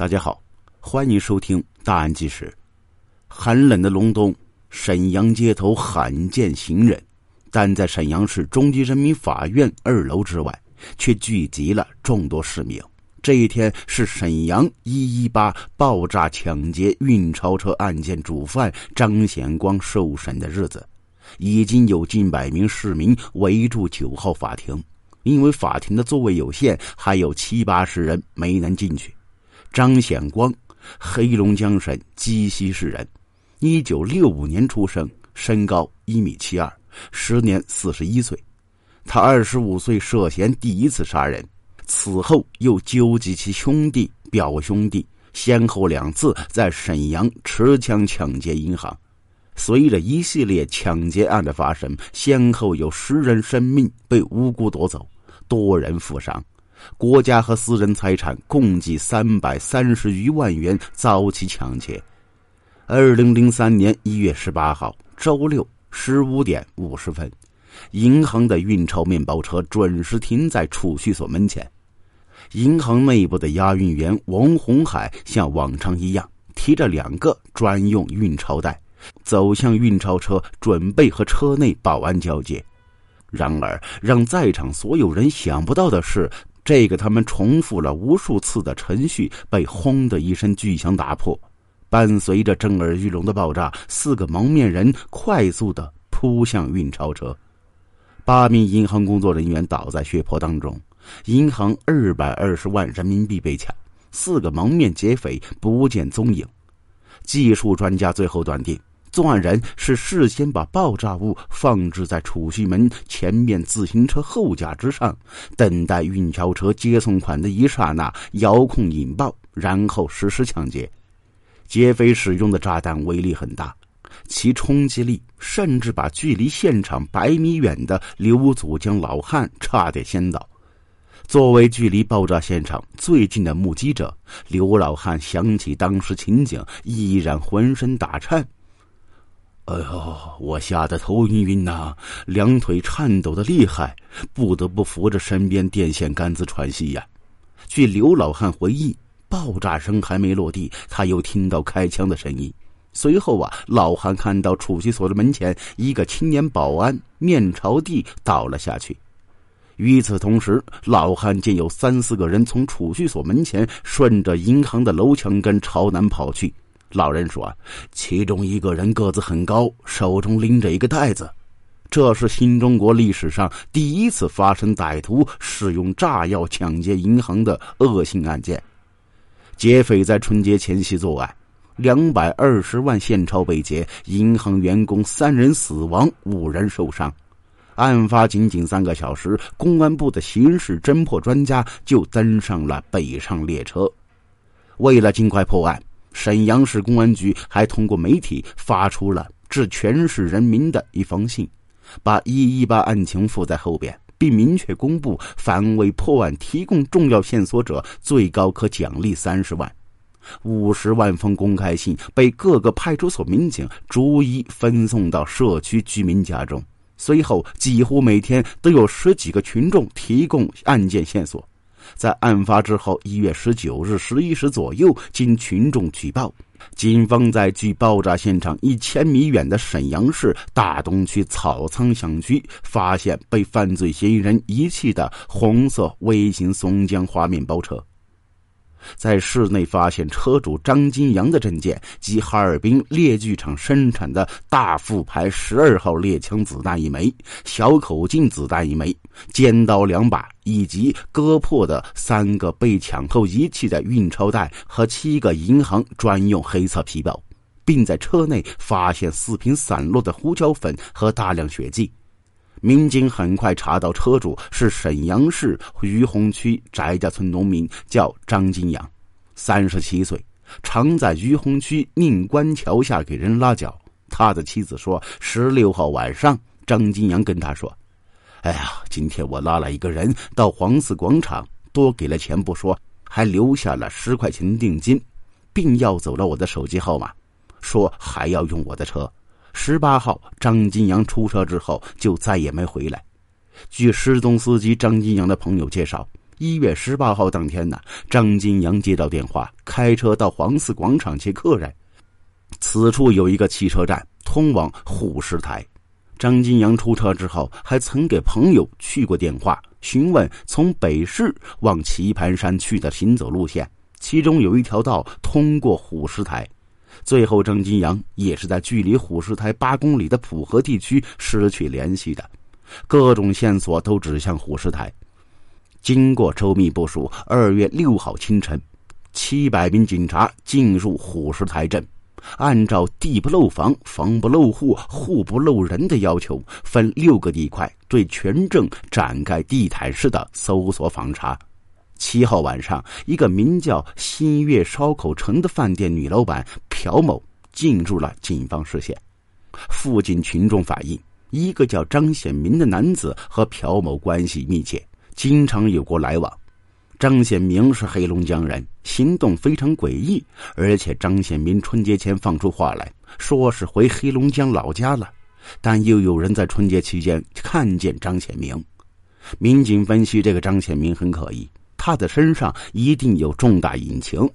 大家好，欢迎收听《大案纪实》。寒冷的隆冬，沈阳街头罕见行人，但在沈阳市中级人民法院二楼之外，却聚集了众多市民。这一天是沈阳一一八爆炸抢劫运钞车案件主犯张显光受审的日子，已经有近百名市民围住九号法庭。因为法庭的座位有限，还有七八十人没能进去。张显光，黑龙江省鸡西市人，一九六五年出生，身高一米七二，时年四十一岁。他二十五岁涉嫌第一次杀人，此后又纠集其兄弟、表兄弟，先后两次在沈阳持枪抢劫银行。随着一系列抢劫案的发生，先后有十人生命被无辜夺走，多人负伤。国家和私人财产共计三百三十余万元遭其抢劫。二零零三年一月十八号周六十五点五十分，银行的运钞面包车准时停在储蓄所门前。银行内部的押运员王红海像往常一样，提着两个专用运钞袋，走向运钞车，准备和车内保安交接。然而，让在场所有人想不到的是。这个他们重复了无数次的程序被轰的一声巨响打破，伴随着震耳欲聋的爆炸，四个蒙面人快速的扑向运钞车，八名银行工作人员倒在血泊当中，银行二百二十万人民币被抢，四个蒙面劫匪不见踪影，技术专家最后断定。作案人是事先把爆炸物放置在储蓄门前面自行车后架之上，等待运钞车接送款的一刹那遥控引爆，然后实施抢劫。劫匪使用的炸弹威力很大，其冲击力甚至把距离现场百米远的刘祖江老汉差点掀倒。作为距离爆炸现场最近的目击者，刘老汉想起当时情景，依然浑身打颤。哎呦！我吓得头晕晕呐，两腿颤抖的厉害，不得不扶着身边电线杆子喘息呀。据刘老汉回忆，爆炸声还没落地，他又听到开枪的声音。随后啊，老汉看到储蓄所的门前一个青年保安面朝地倒了下去。与此同时，老汉见有三四个人从储蓄所门前顺着银行的楼墙根朝南跑去。老人说：“其中一个人个子很高，手中拎着一个袋子。这是新中国历史上第一次发生歹徒使用炸药抢劫银行的恶性案件。劫匪在春节前夕作案，两百二十万现钞被劫，银行员工三人死亡，五人受伤。案发仅仅三个小时，公安部的刑事侦破专家就登上了北上列车。为了尽快破案。”沈阳市公安局还通过媒体发出了致全市人民的一封信，把一一八案情附在后边，并明确公布凡为破案提供重要线索者，最高可奖励三十万。五十万封公开信被各个派出所民警逐一分送到社区居民家中，随后几乎每天都有十几个群众提供案件线索。在案发之后一月十九日十一时左右，经群众举报，警方在距爆炸现场一千米远的沈阳市大东区草仓小区发现被犯罪嫌疑人遗弃的红色微型松江花面包车。在室内发现车主张金阳的证件及哈尔滨猎具厂生产的大副牌十二号猎枪子弹一枚、小口径子弹一枚、尖刀两把，以及割破的三个被抢后遗弃的运钞袋和七个银行专用黑色皮包，并在车内发现四瓶散落的胡椒粉和大量血迹。民警很快查到车主是沈阳市于洪区翟家村农民，叫张金阳，三十七岁，常在于洪区宁关桥下给人拉脚。他的妻子说，十六号晚上，张金阳跟他说：“哎呀，今天我拉了一个人到黄寺广场，多给了钱不说，还留下了十块钱定金，并要走了我的手机号码，说还要用我的车。”十八号，张金阳出车之后就再也没回来。据失踪司机张金阳的朋友介绍，一月十八号当天呢，张金阳接到电话，开车到黄寺广场接客人。此处有一个汽车站，通往虎石台。张金阳出车之后，还曾给朋友去过电话，询问从北市往棋盘山去的行走路线，其中有一条道通过虎石台。最后，郑金阳也是在距离虎石台八公里的浦河地区失去联系的，各种线索都指向虎石台。经过周密部署，二月六号清晨，七百名警察进入虎石台镇。按照地不漏房、房不漏户、户不漏人的要求，分六个地块对全镇展开地毯式的搜索访查。七号晚上，一个名叫新月烧烤城的饭店女老板朴某进入了警方视线。附近群众反映，一个叫张显明的男子和朴某关系密切，经常有过来往。张显明是黑龙江人，行动非常诡异，而且张显明春节前放出话来说是回黑龙江老家了，但又有人在春节期间看见张显明。民警分析，这个张显明很可疑，他的身上一定有重大隐情。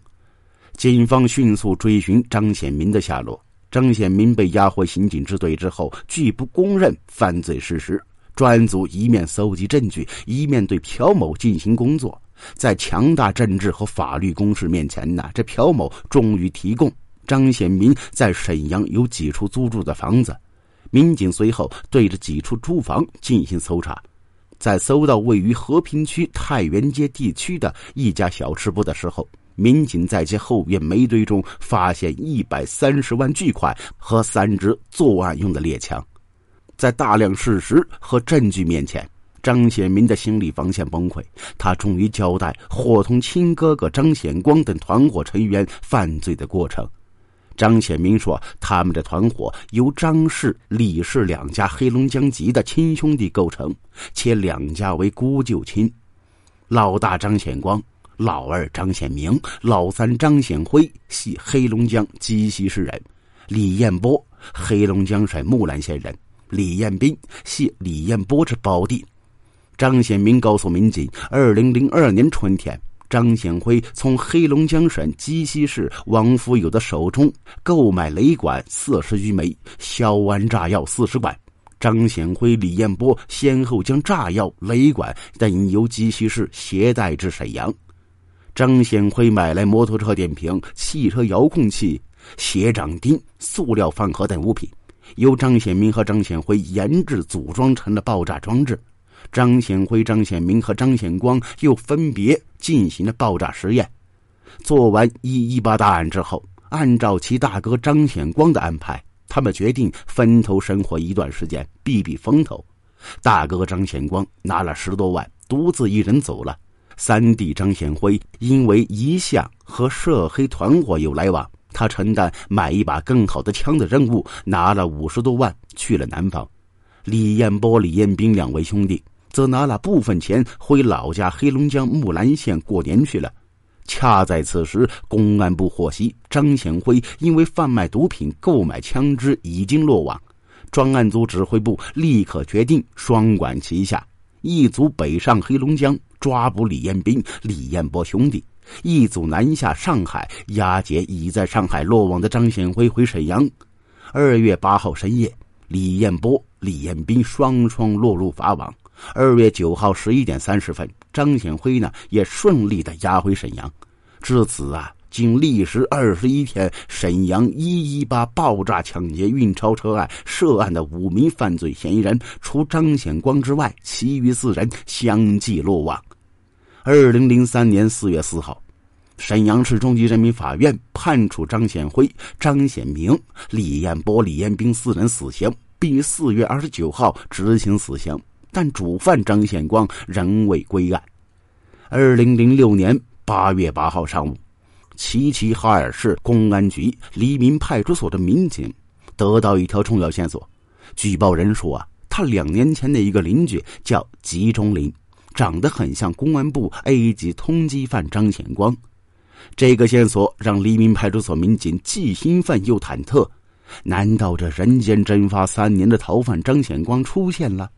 警方迅速追寻张显民的下落。张显民被押回刑警支队之后，拒不供认犯罪事实。专案组一面搜集证据，一面对朴某进行工作。在强大政治和法律攻势面前呢，这朴某终于提供张显民在沈阳有几处租住的房子。民警随后对着几处住房进行搜查，在搜到位于和平区太原街地区的一家小吃部的时候，民警在其后院煤堆中发现一百三十万巨款和三支作案用的猎枪。在大量事实和证据面前。张显民的心理防线崩溃，他终于交代伙同亲哥哥张显光等团伙成员犯罪的过程。张显明说，他们的团伙由张氏、李氏两家黑龙江籍的亲兄弟构成，且两家为姑舅亲。老大张显光、老二张显明、老三张显辉系黑龙江鸡西市人，李彦波黑龙江省木兰县人，李彦斌系李彦波之胞弟。张显明告诉民警，二零零二年春天，张显辉从黑龙江省鸡西市王福友的手中购买雷管四十余枚，硝铵炸药四十管。张显辉、李彦波先后将炸药、雷管等由鸡西市携带至沈阳。张显辉买来摩托车电瓶、汽车遥控器、鞋掌钉、塑料饭盒等物品，由张显明和张显辉研制组装成了爆炸装置。张显辉、张显明和张显光又分别进行了爆炸实验。做完一一八大案之后，按照其大哥张显光的安排，他们决定分头生活一段时间，避避风头。大哥张显光拿了十多万，独自一人走了。三弟张显辉因为一向和涉黑团伙有来往，他承担买一把更好的枪的任务，拿了五十多万去了南方。李彦波、李彦兵两位兄弟。则拿了部分钱回老家黑龙江木兰县过年去了。恰在此时，公安部获悉张显辉因为贩卖毒品、购买枪支已经落网。专案组指挥部立刻决定双管齐下，一组北上黑龙江抓捕李彦斌、李彦波兄弟，一组南下上海押解已在上海落网的张显辉回沈阳。二月八号深夜，李彦波、李彦斌双双落入法网。二月九号十一点三十分，张显辉呢也顺利的押回沈阳。至此啊，经历时二十一天，沈阳一一八爆炸抢劫运钞车案涉案的五名犯罪嫌疑人，除张显光之外，其余四人相继落网。二零零三年四月四号，沈阳市中级人民法院判处张显辉、张显明、李彦波、李彦兵四人死刑，并于四月二十九号执行死刑。但主犯张显光仍未归案。二零零六年八月八号上午，齐齐哈尔市公安局黎明派出所的民警得到一条重要线索。举报人说啊，他两年前的一个邻居叫吉中林，长得很像公安部 A 级通缉犯张显光。这个线索让黎明派出所民警既兴奋又忐忑。难道这人间蒸发三年的逃犯张显光出现了？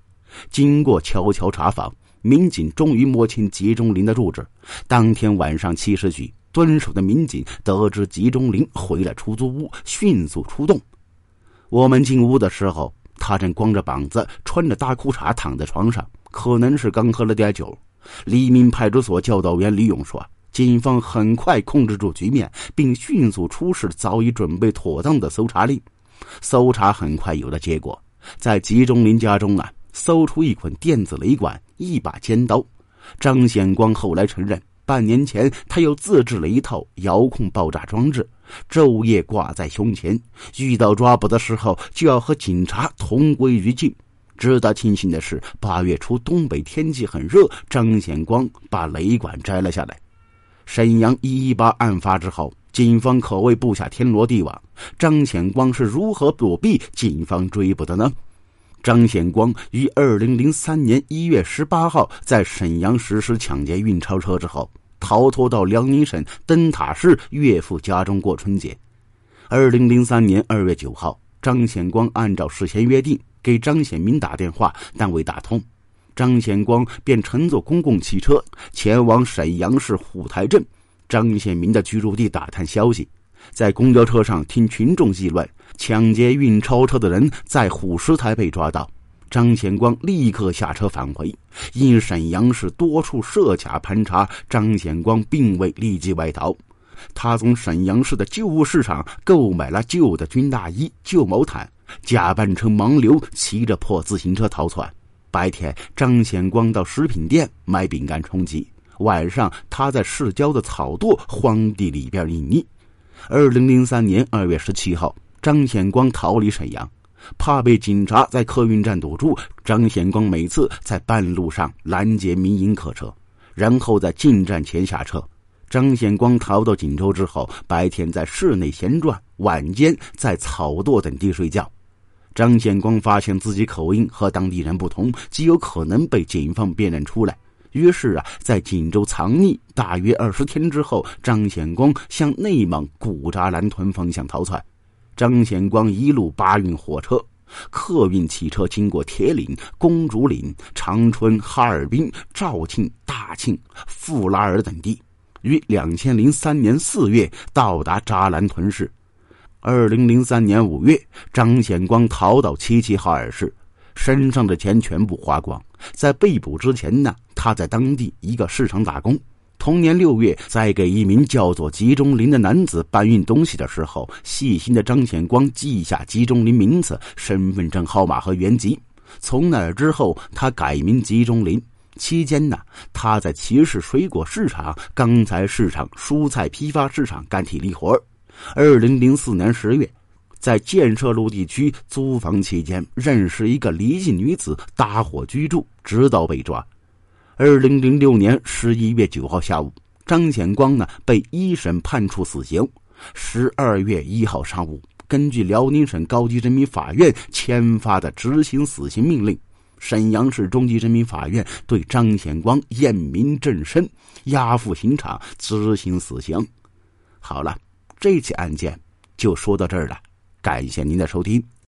经过悄悄查访，民警终于摸清集中林的住址。当天晚上七时许，蹲守的民警得知集中林回了出租屋，迅速出动。我们进屋的时候，他正光着膀子，穿着大裤衩躺在床上，可能是刚喝了点酒。黎明派出所教导员李勇说：“警方很快控制住局面，并迅速出示早已准备妥当的搜查令。搜查很快有了结果，在集中林家中啊，搜出一捆电子雷管、一把尖刀。张显光后来承认，半年前他又自制了一套遥控爆炸装置，昼夜挂在胸前，遇到抓捕的时候就要和警察同归于尽。”值得庆幸的是，八月初东北天气很热，张显光把雷管摘了下来。沈阳一一八案发之后，警方可谓布下天罗地网。张显光是如何躲避警方追捕的呢？张显光于二零零三年一月十八号在沈阳实施抢劫运钞车之后，逃脱到辽宁省灯塔市岳父家中过春节。二零零三年二月九号，张显光按照事先约定。给张显明打电话，但未打通，张显光便乘坐公共汽车前往沈阳市虎台镇张显明的居住地打探消息。在公交车上听群众议论，抢劫运钞车的人在虎石台被抓到，张显光立刻下车返回。因沈阳市多处设卡盘查，张显光并未立即外逃。他从沈阳市的旧物市场购买了旧的军大衣、旧毛毯。假扮成盲流，骑着破自行车逃窜。白天，张显光到食品店买饼干充饥；晚上，他在市郊的草垛荒地里边隐匿。二零零三年二月十七号，张显光逃离沈阳，怕被警察在客运站堵住，张显光每次在半路上拦截民营客车，然后在进站前下车。张显光逃到锦州之后，白天在市内闲转，晚间在草垛等地睡觉。张显光发现自己口音和当地人不同，极有可能被警方辨认出来。于是啊，在锦州藏匿大约二十天之后，张显光向内蒙古扎兰屯方向逃窜。张显光一路扒运火车、客运汽车，经过铁岭、公主岭、长春、哈尔滨、肇庆、大庆、富拉尔等地，于两千零三年四月到达扎兰屯市。二零零三年五月，张显光逃到齐齐哈尔市，身上的钱全部花光。在被捕之前呢，他在当地一个市场打工。同年六月，在给一名叫做集中林的男子搬运东西的时候，细心的张显光记下集中林名字、身份证号码和原籍。从那之后，他改名集中林。期间呢，他在齐市水果市场、钢材市场、蔬菜批发市场干体力活二零零四年十月，在建设路地区租房期间，认识一个离异女子，搭伙居住，直到被抓。二零零六年十一月九号下午，张显光呢被一审判处死刑。十二月一号上午，根据辽宁省高级人民法院签发的执行死刑命令，沈阳市中级人民法院对张显光验明正身，押赴刑场执行死刑。好了。这起案件就说到这儿了，感谢您的收听。